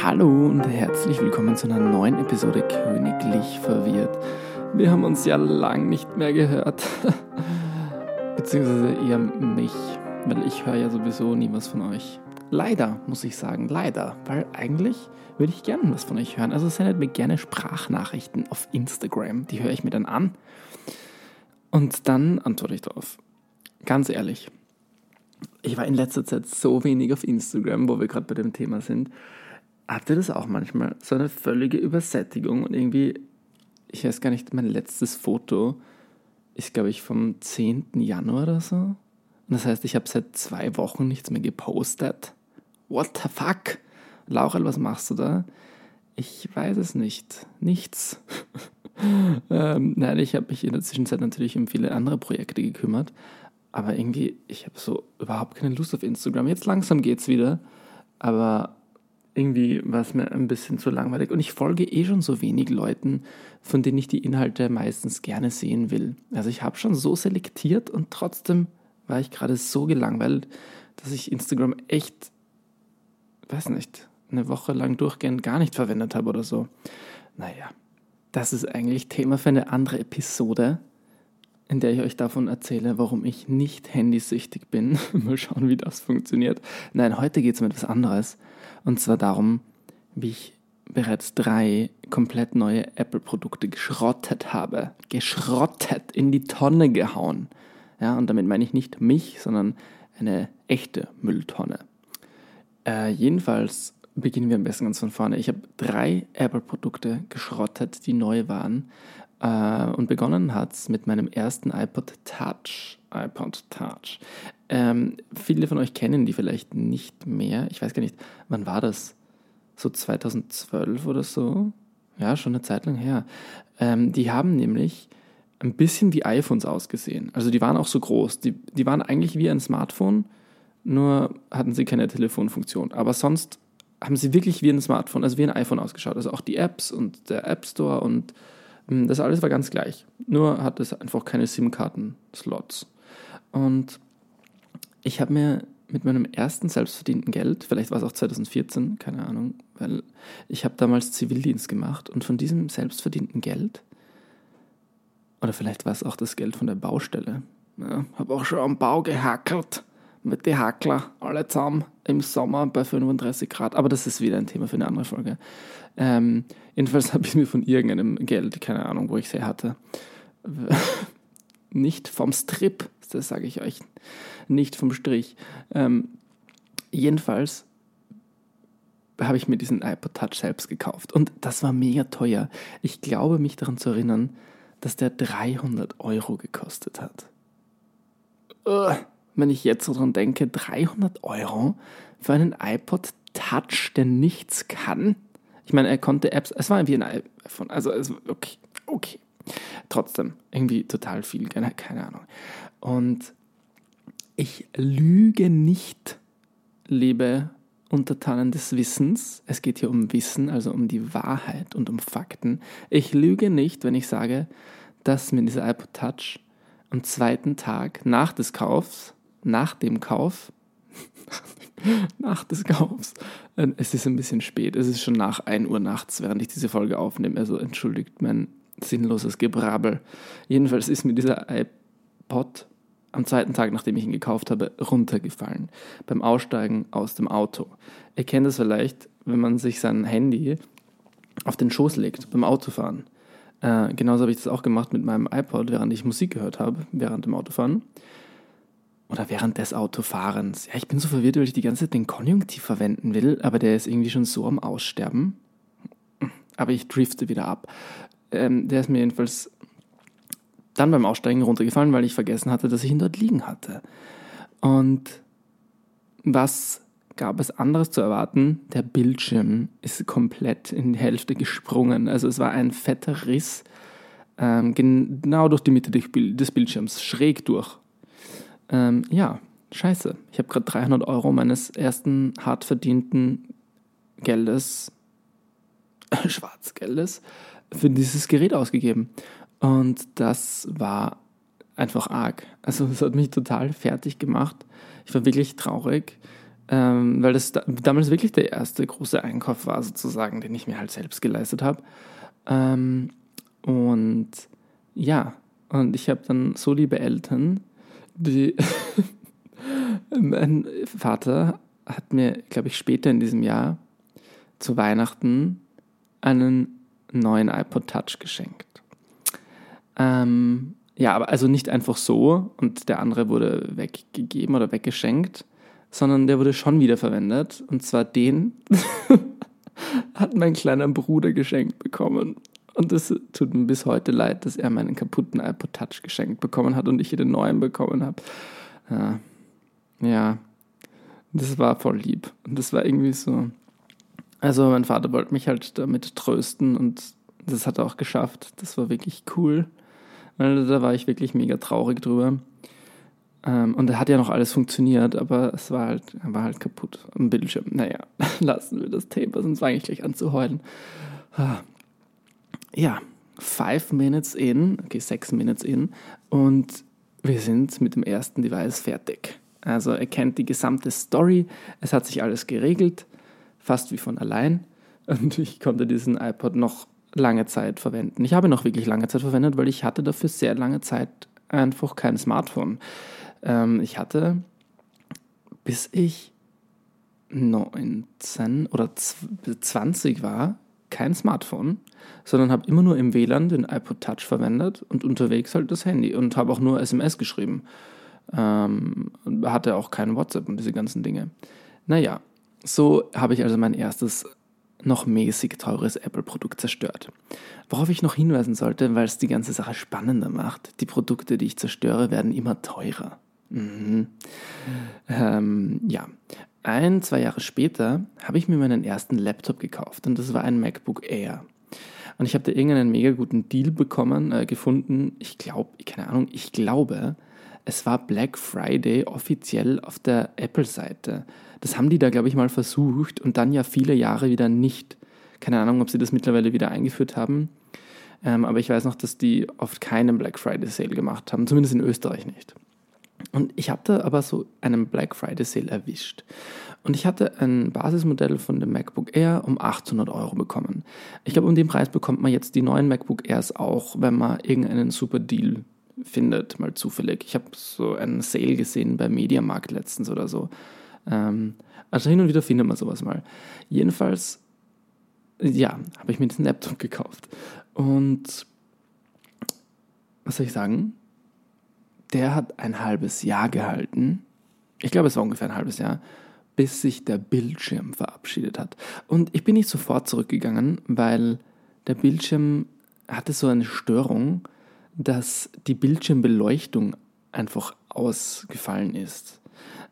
Hallo und herzlich willkommen zu einer neuen Episode Königlich Verwirrt. Wir haben uns ja lang nicht mehr gehört. Beziehungsweise eher mich, weil ich höre ja sowieso nie was von euch. Leider, muss ich sagen, leider, weil eigentlich würde ich gerne was von euch hören. Also sendet mir gerne Sprachnachrichten auf Instagram, die höre ich mir dann an und dann antworte ich darauf. Ganz ehrlich, ich war in letzter Zeit so wenig auf Instagram, wo wir gerade bei dem Thema sind. Habt ihr das auch manchmal? So eine völlige Übersättigung und irgendwie, ich weiß gar nicht, mein letztes Foto ist, glaube ich, vom 10. Januar oder so. Und das heißt, ich habe seit zwei Wochen nichts mehr gepostet. What the fuck? Laurel, was machst du da? Ich weiß es nicht. Nichts. ähm, nein, ich habe mich in der Zwischenzeit natürlich um viele andere Projekte gekümmert. Aber irgendwie, ich habe so überhaupt keine Lust auf Instagram. Jetzt langsam geht's wieder. Aber irgendwie war es mir ein bisschen zu langweilig. Und ich folge eh schon so wenig Leuten, von denen ich die Inhalte meistens gerne sehen will. Also ich habe schon so selektiert und trotzdem war ich gerade so gelangweilt, dass ich Instagram echt, weiß nicht, eine Woche lang durchgehend gar nicht verwendet habe oder so. Naja, das ist eigentlich Thema für eine andere Episode, in der ich euch davon erzähle, warum ich nicht handysüchtig bin. Mal schauen, wie das funktioniert. Nein, heute geht es um etwas anderes. Und zwar darum, wie ich bereits drei komplett neue Apple-Produkte geschrottet habe. Geschrottet, in die Tonne gehauen. Ja, und damit meine ich nicht mich, sondern eine echte Mülltonne. Äh, jedenfalls beginnen wir am besten ganz von vorne. Ich habe drei Apple-Produkte geschrottet, die neu waren. Äh, und begonnen hat es mit meinem ersten iPod Touch. iPod Touch. Ähm, viele von euch kennen die vielleicht nicht mehr. Ich weiß gar nicht, wann war das? So 2012 oder so? Ja, schon eine Zeit lang her. Ähm, die haben nämlich ein bisschen wie iPhones ausgesehen. Also die waren auch so groß. Die, die waren eigentlich wie ein Smartphone, nur hatten sie keine Telefonfunktion. Aber sonst haben sie wirklich wie ein Smartphone, also wie ein iPhone ausgeschaut. Also auch die Apps und der App Store und das alles war ganz gleich. Nur hat es einfach keine SIM-Karten-Slots. Und ich habe mir mit meinem ersten selbstverdienten Geld, vielleicht war es auch 2014, keine Ahnung, weil ich habe damals Zivildienst gemacht und von diesem selbstverdienten Geld, oder vielleicht war es auch das Geld von der Baustelle, ja, habe auch schon am Bau gehackelt mit den Hackler, alle zusammen im Sommer bei 35 Grad, aber das ist wieder ein Thema für eine andere Folge. Ähm, jedenfalls habe ich mir von irgendeinem Geld, keine Ahnung, wo ich es her hatte, nicht vom Strip, das sage ich euch, nicht vom Strich. Ähm, jedenfalls habe ich mir diesen iPod Touch selbst gekauft und das war mega teuer. Ich glaube mich daran zu erinnern, dass der 300 Euro gekostet hat. Uh, wenn ich jetzt so dran denke, 300 Euro für einen iPod Touch, der nichts kann. Ich meine, er konnte Apps, es war wie ein iPhone, also okay, okay. Trotzdem, irgendwie total viel, keine, keine Ahnung. Und ich lüge nicht, liebe Untertanen des Wissens. Es geht hier um Wissen, also um die Wahrheit und um Fakten. Ich lüge nicht, wenn ich sage, dass mir dieser iPod Touch am zweiten Tag nach des Kaufs, nach dem Kauf, nach des Kaufs, äh, es ist ein bisschen spät, es ist schon nach 1 Uhr nachts, während ich diese Folge aufnehme, also entschuldigt mein sinnloses Gebrabbel. Jedenfalls ist mir dieser iPod am zweiten Tag, nachdem ich ihn gekauft habe, runtergefallen. Beim Aussteigen aus dem Auto. Ihr kennt es vielleicht, wenn man sich sein Handy auf den Schoß legt beim Autofahren. Äh, genauso habe ich das auch gemacht mit meinem iPod, während ich Musik gehört habe, während dem Autofahren. Oder während des Autofahrens. Ja, ich bin so verwirrt, weil ich die ganze Zeit den Konjunktiv verwenden will, aber der ist irgendwie schon so am Aussterben. Aber ich drifte wieder ab. Ähm, der ist mir jedenfalls dann beim Aussteigen runtergefallen, weil ich vergessen hatte, dass ich ihn dort liegen hatte. Und was gab es anderes zu erwarten? Der Bildschirm ist komplett in die Hälfte gesprungen. Also es war ein fetter Riss ähm, genau durch die Mitte des Bildschirms, schräg durch. Ähm, ja, scheiße. Ich habe gerade 300 Euro meines ersten hart verdienten Geldes, Schwarzgeldes, für dieses Gerät ausgegeben. Und das war einfach arg. Also es hat mich total fertig gemacht. Ich war wirklich traurig. ähm, weil das da, damals wirklich der erste große Einkauf war, sozusagen, den ich mir halt selbst geleistet habe. Ähm, und ja, und ich habe dann so liebe Eltern, die. mein Vater hat mir, glaube ich, später in diesem Jahr zu Weihnachten einen neuen iPod Touch geschenkt. Ähm, ja, aber also nicht einfach so und der andere wurde weggegeben oder weggeschenkt, sondern der wurde schon wieder verwendet. Und zwar den hat mein kleiner Bruder geschenkt bekommen. Und es tut mir bis heute leid, dass er meinen kaputten iPod Touch geschenkt bekommen hat und ich hier den neuen bekommen habe. Ja, ja, das war voll lieb. Und das war irgendwie so. Also, mein Vater wollte mich halt damit trösten und das hat er auch geschafft. Das war wirklich cool. Da war ich wirklich mega traurig drüber. Ähm, und da hat ja noch alles funktioniert, aber es war halt, war halt kaputt am Bildschirm. Naja, lassen wir das Thema, sonst fange ich gleich an zu heulen. Ja, five minutes in, okay, six minutes in, und wir sind mit dem ersten Device fertig. Also er kennt die gesamte Story, es hat sich alles geregelt, fast wie von allein. Und ich konnte diesen iPod noch lange Zeit verwenden. Ich habe noch wirklich lange Zeit verwendet, weil ich hatte dafür sehr lange Zeit einfach kein Smartphone. Ähm, ich hatte, bis ich 19 oder 20 war, kein Smartphone, sondern habe immer nur im WLAN den iPod Touch verwendet und unterwegs halt das Handy und habe auch nur SMS geschrieben. Ähm, hatte auch kein WhatsApp und diese ganzen Dinge. Naja, so habe ich also mein erstes noch mäßig teures Apple-Produkt zerstört. Worauf ich noch hinweisen sollte, weil es die ganze Sache spannender macht, die Produkte, die ich zerstöre, werden immer teurer. Mhm. Ähm, ja, ein, zwei Jahre später habe ich mir meinen ersten Laptop gekauft und das war ein MacBook Air. Und ich habe da irgendeinen mega guten Deal bekommen, äh, gefunden. Ich glaube, keine Ahnung, ich glaube, es war Black Friday offiziell auf der Apple-Seite. Das haben die da, glaube ich, mal versucht und dann ja viele Jahre wieder nicht. Keine Ahnung, ob sie das mittlerweile wieder eingeführt haben. Ähm, aber ich weiß noch, dass die oft keinen Black Friday Sale gemacht haben, zumindest in Österreich nicht. Und ich da aber so einen Black Friday Sale erwischt. Und ich hatte ein Basismodell von dem MacBook Air um 800 Euro bekommen. Ich glaube, um den Preis bekommt man jetzt die neuen MacBook Airs auch, wenn man irgendeinen super Deal findet, mal zufällig. Ich habe so einen Sale gesehen bei Mediamarkt letztens oder so. Ähm, also hin und wieder findet man sowas mal. Jedenfalls, ja, habe ich mir diesen Laptop gekauft. Und was soll ich sagen? Der hat ein halbes Jahr gehalten. Ich glaube, es war ungefähr ein halbes Jahr, bis sich der Bildschirm verabschiedet hat. Und ich bin nicht sofort zurückgegangen, weil der Bildschirm hatte so eine Störung, dass die Bildschirmbeleuchtung einfach ausgefallen ist.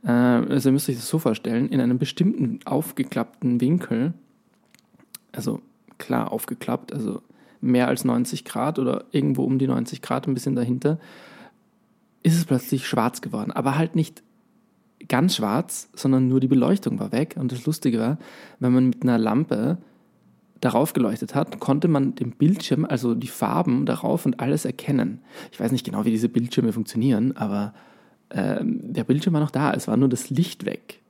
Äh, also ihr müsst euch das so vorstellen, in einem bestimmten aufgeklappten Winkel, also klar aufgeklappt, also mehr als 90 Grad oder irgendwo um die 90 Grad, ein bisschen dahinter, ist es plötzlich schwarz geworden. Aber halt nicht ganz schwarz, sondern nur die Beleuchtung war weg. Und das Lustige war, wenn man mit einer Lampe darauf geleuchtet hat, konnte man den Bildschirm, also die Farben darauf und alles erkennen. Ich weiß nicht genau, wie diese Bildschirme funktionieren, aber ähm, der Bildschirm war noch da, es war nur das Licht weg.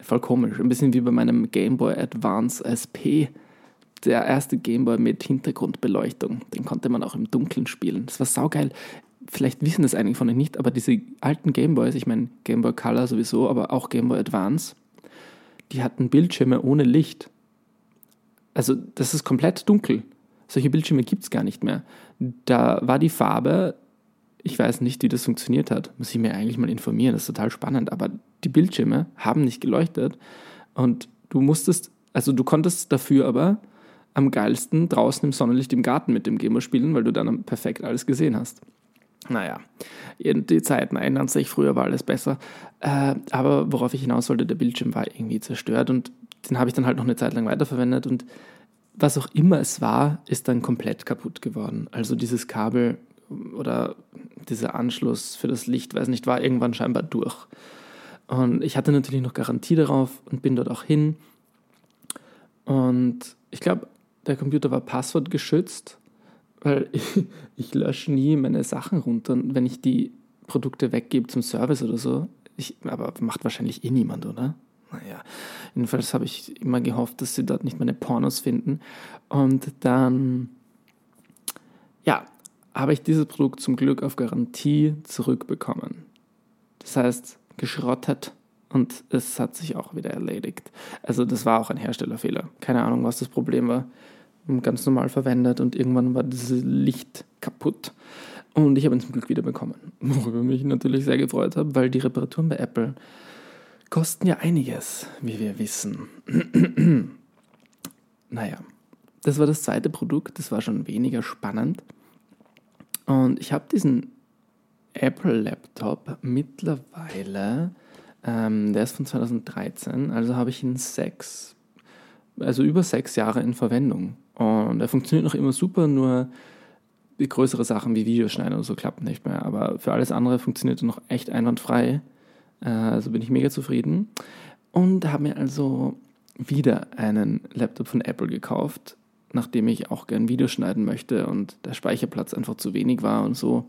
Voll komisch. Ein bisschen wie bei meinem Game Boy Advance SP. Der erste Game Boy mit Hintergrundbeleuchtung. Den konnte man auch im Dunkeln spielen. Das war saugeil. Vielleicht wissen das einige von euch nicht, aber diese alten Game Boys, ich meine Game Boy Color sowieso, aber auch Game Boy Advance, die hatten Bildschirme ohne Licht. Also das ist komplett dunkel. Solche Bildschirme gibt es gar nicht mehr. Da war die Farbe ich weiß nicht, wie das funktioniert hat. Muss ich mir eigentlich mal informieren. Das ist total spannend. Aber die Bildschirme haben nicht geleuchtet. Und du musstest, also du konntest dafür aber am geilsten draußen im Sonnenlicht im Garten mit dem Gamer spielen, weil du dann perfekt alles gesehen hast. Naja, die Zeiten ändern sich, früher war alles besser. Äh, aber worauf ich hinaus wollte, der Bildschirm war irgendwie zerstört und den habe ich dann halt noch eine Zeit lang weiterverwendet und was auch immer es war, ist dann komplett kaputt geworden. Also dieses Kabel oder dieser Anschluss für das Licht, weiß nicht, war irgendwann scheinbar durch. Und ich hatte natürlich noch Garantie darauf und bin dort auch hin. Und ich glaube, der Computer war passwortgeschützt, weil ich, ich lösche nie meine Sachen runter, wenn ich die Produkte weggebe zum Service oder so. Ich, aber macht wahrscheinlich eh niemand, oder? Naja, jedenfalls habe ich immer gehofft, dass sie dort nicht meine Pornos finden. Und dann, ja, habe ich dieses Produkt zum Glück auf Garantie zurückbekommen. Das heißt, geschrottet und es hat sich auch wieder erledigt. Also das war auch ein Herstellerfehler. Keine Ahnung, was das Problem war. Ganz normal verwendet und irgendwann war dieses Licht kaputt. Und ich habe ihn zum Glück wieder bekommen. Worüber mich natürlich sehr gefreut habe, weil die Reparaturen bei Apple kosten ja einiges, wie wir wissen. naja, das war das zweite Produkt, das war schon weniger spannend. Und ich habe diesen Apple-Laptop mittlerweile, ähm, der ist von 2013, also habe ich ihn sechs, also über sechs Jahre in Verwendung. Und er funktioniert noch immer super, nur die größere Sachen wie Videoschneiden oder so klappen nicht mehr. Aber für alles andere funktioniert er noch echt einwandfrei. Äh, also bin ich mega zufrieden. Und habe mir also wieder einen Laptop von Apple gekauft, nachdem ich auch gern Videos schneiden möchte und der Speicherplatz einfach zu wenig war und so.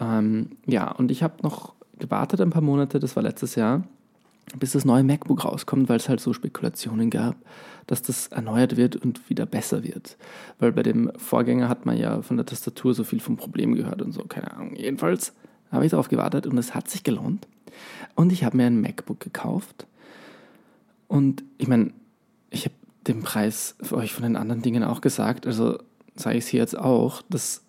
Ähm, ja, und ich habe noch gewartet ein paar Monate, das war letztes Jahr, bis das neue MacBook rauskommt, weil es halt so Spekulationen gab, dass das erneuert wird und wieder besser wird. Weil bei dem Vorgänger hat man ja von der Tastatur so viel vom Problem gehört und so, keine Ahnung. Jedenfalls habe ich darauf gewartet und es hat sich gelohnt. Und ich habe mir ein MacBook gekauft. Und ich meine, ich habe den Preis für euch von den anderen Dingen auch gesagt, also sage ich es hier jetzt auch, das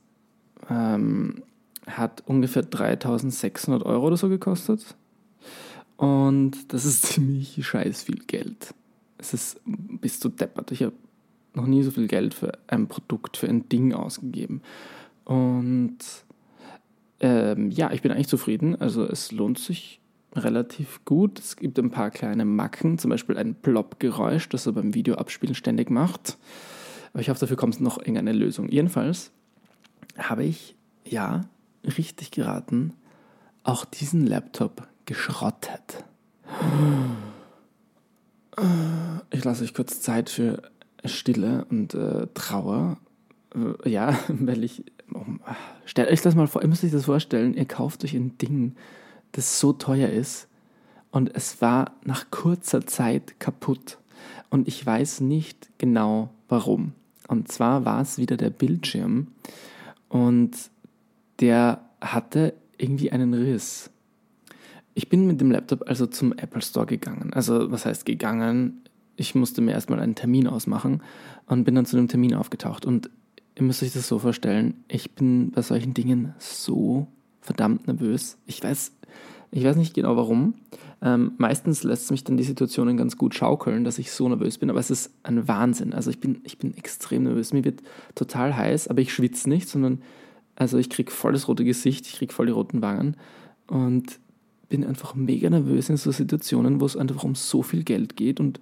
ähm, hat ungefähr 3600 Euro oder so gekostet. Und das ist ziemlich scheiß viel Geld. Es ist bis zu deppert. Ich habe noch nie so viel Geld für ein Produkt, für ein Ding ausgegeben. Und ähm, ja, ich bin eigentlich zufrieden. Also es lohnt sich relativ gut. Es gibt ein paar kleine Macken, zum Beispiel ein Plop-Geräusch, das er beim Videoabspielen ständig macht. Aber ich hoffe, dafür kommt noch irgendeine Lösung. Jedenfalls habe ich, ja, richtig geraten, auch diesen Laptop geschrottet. Ich lasse euch kurz Zeit für Stille und äh, Trauer. Ja, weil ich. Oh, stellt euch das mal vor, ihr müsst euch das vorstellen, ihr kauft euch ein Ding, das so teuer ist und es war nach kurzer Zeit kaputt. Und ich weiß nicht genau warum. Und zwar war es wieder der Bildschirm und der hatte irgendwie einen Riss. Ich bin mit dem Laptop also zum Apple Store gegangen. Also was heißt gegangen? Ich musste mir erstmal einen Termin ausmachen und bin dann zu dem Termin aufgetaucht. Und ihr müsst euch das so vorstellen, ich bin bei solchen Dingen so verdammt nervös. Ich weiß, ich weiß nicht genau warum. Ähm, meistens lässt mich dann die Situationen ganz gut schaukeln, dass ich so nervös bin, aber es ist ein Wahnsinn. Also ich bin, ich bin extrem nervös. Mir wird total heiß, aber ich schwitze nicht, sondern also ich kriege voll das rote Gesicht, ich kriege voll die roten Wangen und bin einfach mega nervös in so Situationen, wo es einfach um so viel Geld geht und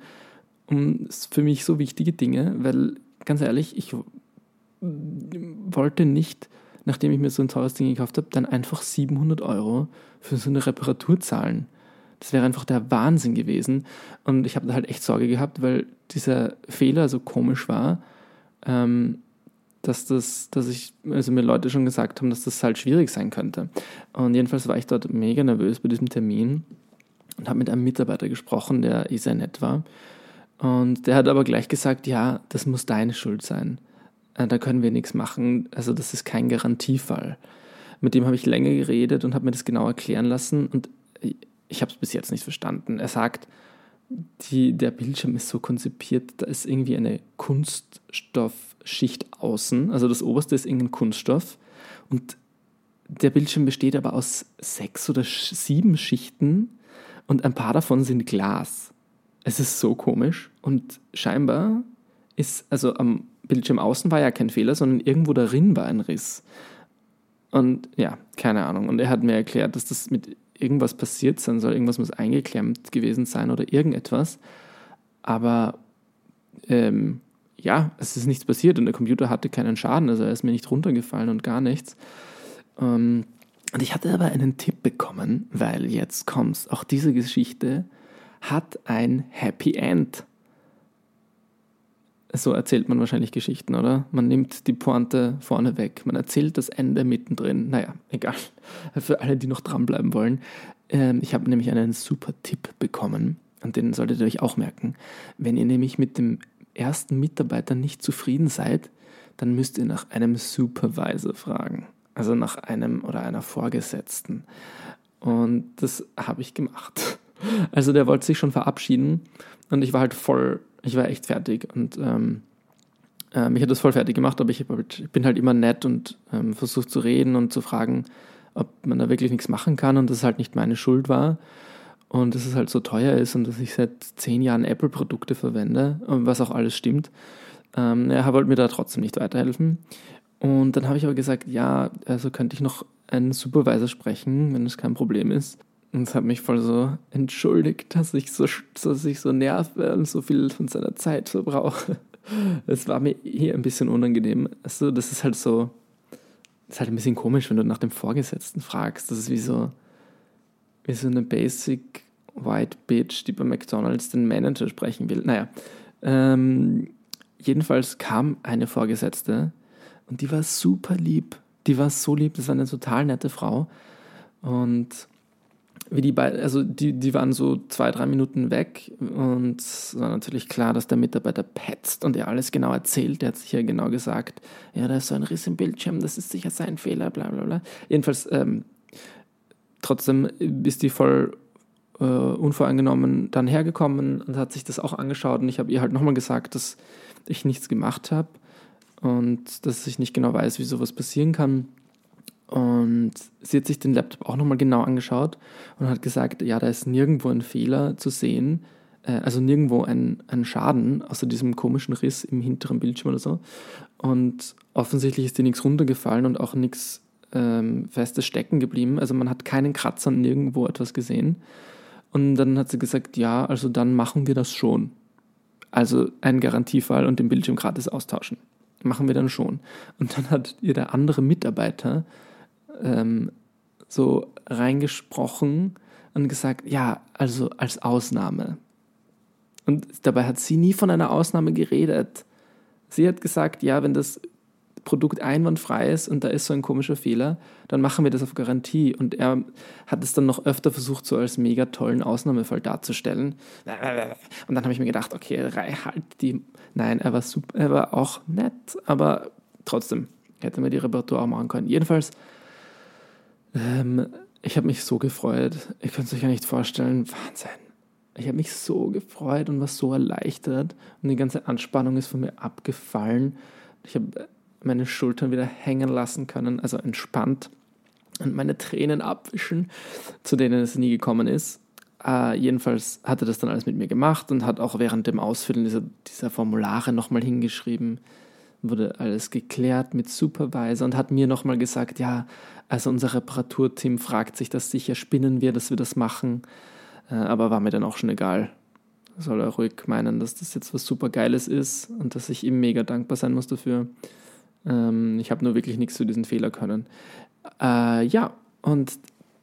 um für mich so wichtige Dinge, weil ganz ehrlich, ich wollte nicht, nachdem ich mir so ein teures Ding gekauft habe, dann einfach 700 Euro für so eine Reparatur zahlen. Das wäre einfach der Wahnsinn gewesen. Und ich habe da halt echt Sorge gehabt, weil dieser Fehler so komisch war. Ähm, dass das, dass ich, also mir Leute schon gesagt haben, dass das halt schwierig sein könnte. Und jedenfalls war ich dort mega nervös bei diesem Termin und habe mit einem Mitarbeiter gesprochen, der eh sehr nett war. Und der hat aber gleich gesagt, ja, das muss deine Schuld sein. Äh, da können wir nichts machen. Also das ist kein Garantiefall. Mit dem habe ich länger geredet und habe mir das genau erklären lassen und ich habe es bis jetzt nicht verstanden. Er sagt, die, der Bildschirm ist so konzipiert, da ist irgendwie eine Kunststoffschicht außen, also das oberste ist irgendein Kunststoff und der Bildschirm besteht aber aus sechs oder sieben Schichten und ein paar davon sind Glas. Es ist so komisch und scheinbar ist, also am Bildschirm außen war ja kein Fehler, sondern irgendwo darin war ein Riss. Und ja, keine Ahnung. Und er hat mir erklärt, dass das mit irgendwas passiert sein soll, irgendwas muss eingeklemmt gewesen sein oder irgendetwas. Aber ähm, ja, es ist nichts passiert und der Computer hatte keinen Schaden, also er ist mir nicht runtergefallen und gar nichts. Ähm, und ich hatte aber einen Tipp bekommen, weil jetzt kommst, auch diese Geschichte hat ein Happy End. So erzählt man wahrscheinlich Geschichten, oder? Man nimmt die Pointe vorne weg, man erzählt das Ende mittendrin. Naja, egal. Für alle, die noch dranbleiben wollen. Ähm, ich habe nämlich einen super Tipp bekommen Und den solltet ihr euch auch merken. Wenn ihr nämlich mit dem ersten Mitarbeiter nicht zufrieden seid, dann müsst ihr nach einem Supervisor fragen. Also nach einem oder einer Vorgesetzten. Und das habe ich gemacht. Also der wollte sich schon verabschieden und ich war halt voll, ich war echt fertig und ähm, äh, mich hat das voll fertig gemacht, aber ich, halt, ich bin halt immer nett und ähm, versucht zu reden und zu fragen, ob man da wirklich nichts machen kann und dass es halt nicht meine Schuld war und dass es halt so teuer ist und dass ich seit zehn Jahren Apple-Produkte verwende, was auch alles stimmt. Ähm, er wollte mir da trotzdem nicht weiterhelfen. Und dann habe ich aber gesagt, ja, also könnte ich noch einen Supervisor sprechen, wenn es kein Problem ist. Und es hat mich voll so entschuldigt, dass ich so, dass ich so nerve und so viel von seiner Zeit verbrauche. Es war mir hier ein bisschen unangenehm. Also, das ist halt so, das ist halt ein bisschen komisch, wenn du nach dem Vorgesetzten fragst. Das ist wie so, wie so eine basic white bitch, die bei McDonalds den Manager sprechen will. Naja, ähm, jedenfalls kam eine Vorgesetzte und die war super lieb. Die war so lieb, das war eine total nette Frau. Und wie die beiden, also die, die waren so zwei, drei Minuten weg und es war natürlich klar, dass der Mitarbeiter petzt und er alles genau erzählt. Der hat sich ja genau gesagt, ja, da ist so ein Riss im Bildschirm, das ist sicher sein Fehler, bla bla bla. Jedenfalls, ähm, trotzdem ist die voll äh, unvoreingenommen dann hergekommen und hat sich das auch angeschaut und ich habe ihr halt nochmal gesagt, dass ich nichts gemacht habe und dass ich nicht genau weiß, wie sowas passieren kann. Und sie hat sich den Laptop auch nochmal genau angeschaut und hat gesagt, ja, da ist nirgendwo ein Fehler zu sehen, äh, also nirgendwo ein, ein Schaden, außer diesem komischen Riss im hinteren Bildschirm oder so. Und offensichtlich ist dir nichts runtergefallen und auch nichts ähm, Festes stecken geblieben. Also man hat keinen Kratzer nirgendwo etwas gesehen. Und dann hat sie gesagt, ja, also dann machen wir das schon. Also einen Garantiefall und den Bildschirm gratis austauschen. Machen wir dann schon. Und dann hat ihr der andere Mitarbeiter ähm, so reingesprochen und gesagt, ja, also als Ausnahme. Und dabei hat sie nie von einer Ausnahme geredet. Sie hat gesagt, ja, wenn das Produkt einwandfrei ist und da ist so ein komischer Fehler, dann machen wir das auf Garantie. Und er hat es dann noch öfter versucht, so als mega tollen Ausnahmefall darzustellen. Und dann habe ich mir gedacht, okay, halt die. Nein, er war super, er war auch nett, aber trotzdem hätte mir die Reparatur auch machen können. Jedenfalls ähm, ich habe mich so gefreut. Ich kann es euch gar nicht vorstellen. Wahnsinn. Ich habe mich so gefreut und war so erleichtert. Und die ganze Anspannung ist von mir abgefallen. Ich habe meine Schultern wieder hängen lassen können, also entspannt. Und meine Tränen abwischen, zu denen es nie gekommen ist. Äh, jedenfalls hat er das dann alles mit mir gemacht und hat auch während dem Ausfüllen dieser, dieser Formulare nochmal hingeschrieben, wurde alles geklärt mit Supervisor und hat mir nochmal gesagt, ja, also unser Reparaturteam fragt sich das sicher, spinnen wir, dass wir das machen. Äh, aber war mir dann auch schon egal. Soll er ruhig meinen, dass das jetzt was super Geiles ist und dass ich ihm mega dankbar sein muss dafür. Ähm, ich habe nur wirklich nichts zu diesen Fehler können. Äh, ja, und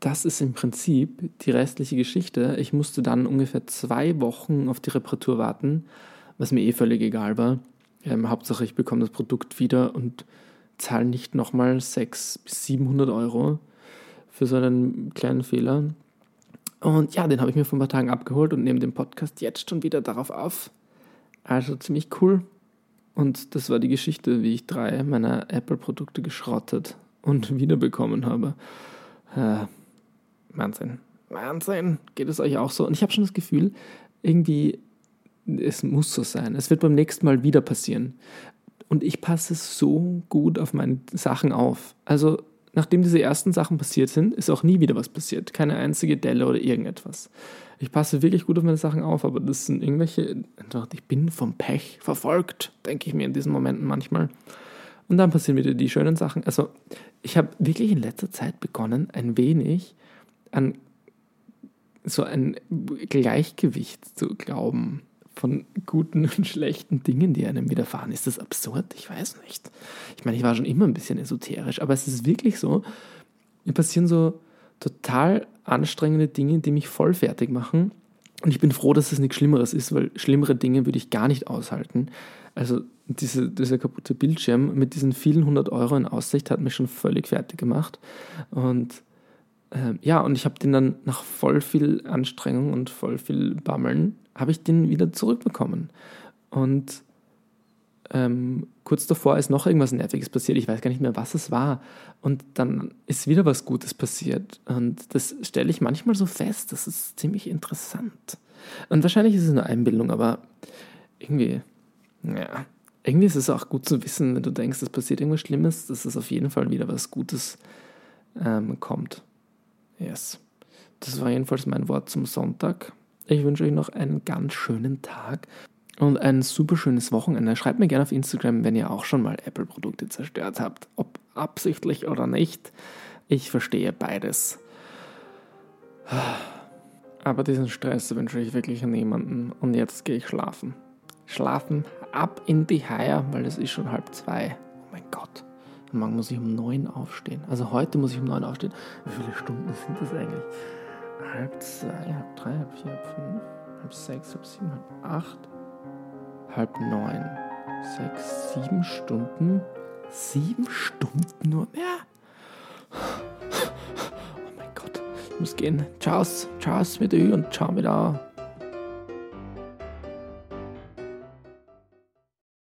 das ist im Prinzip die restliche Geschichte. Ich musste dann ungefähr zwei Wochen auf die Reparatur warten, was mir eh völlig egal war. Ähm, Hauptsache, ich bekomme das Produkt wieder und zahle nicht nochmal 600 bis 700 Euro für so einen kleinen Fehler. Und ja, den habe ich mir vor ein paar Tagen abgeholt und nehme den Podcast jetzt schon wieder darauf auf. Also ziemlich cool. Und das war die Geschichte, wie ich drei meiner Apple-Produkte geschrottet und wiederbekommen habe. Äh, Wahnsinn. Wahnsinn. Geht es euch auch so? Und ich habe schon das Gefühl, irgendwie, es muss so sein. Es wird beim nächsten Mal wieder passieren. Und ich passe so gut auf meine Sachen auf. Also, nachdem diese ersten Sachen passiert sind, ist auch nie wieder was passiert. Keine einzige Delle oder irgendetwas. Ich passe wirklich gut auf meine Sachen auf, aber das sind irgendwelche. Ich bin vom Pech verfolgt, denke ich mir in diesen Momenten manchmal. Und dann passieren wieder die schönen Sachen. Also, ich habe wirklich in letzter Zeit begonnen, ein wenig an so ein Gleichgewicht zu glauben von guten und schlechten Dingen, die einem widerfahren. Ist das absurd? Ich weiß nicht. Ich meine, ich war schon immer ein bisschen esoterisch, aber es ist wirklich so, mir passieren so total anstrengende Dinge, die mich voll fertig machen. Und ich bin froh, dass es nichts Schlimmeres ist, weil schlimmere Dinge würde ich gar nicht aushalten. Also diese, dieser kaputte Bildschirm mit diesen vielen hundert Euro in Aussicht hat mich schon völlig fertig gemacht. Und ähm, ja, und ich habe den dann nach voll viel Anstrengung und voll viel Bammeln, habe ich den wieder zurückbekommen. Und ähm, kurz davor ist noch irgendwas Nerviges passiert. Ich weiß gar nicht mehr, was es war. Und dann ist wieder was Gutes passiert. Und das stelle ich manchmal so fest. Das ist ziemlich interessant. Und wahrscheinlich ist es eine Einbildung, aber irgendwie, ja, irgendwie ist es auch gut zu wissen, wenn du denkst, es passiert irgendwas Schlimmes, dass es auf jeden Fall wieder was Gutes ähm, kommt. Yes. Das war jedenfalls mein Wort zum Sonntag. Ich wünsche euch noch einen ganz schönen Tag und ein super schönes Wochenende. Schreibt mir gerne auf Instagram, wenn ihr auch schon mal Apple-Produkte zerstört habt. Ob absichtlich oder nicht. Ich verstehe beides. Aber diesen Stress wünsche ich wirklich an niemanden. Und jetzt gehe ich schlafen. Schlafen ab in die Haie, weil es ist schon halb zwei. Oh mein Gott. Und morgen muss ich um neun aufstehen. Also heute muss ich um neun aufstehen. Wie viele Stunden sind das eigentlich? Halb zwei, halb drei, halb vier, halb fünf, halb sechs, halb sieben, halb acht, halb neun. Sechs, sieben Stunden. Sieben Stunden nur mehr? Oh mein Gott. Ich muss gehen. Ciao, ciao mit Ü und ciao mit A.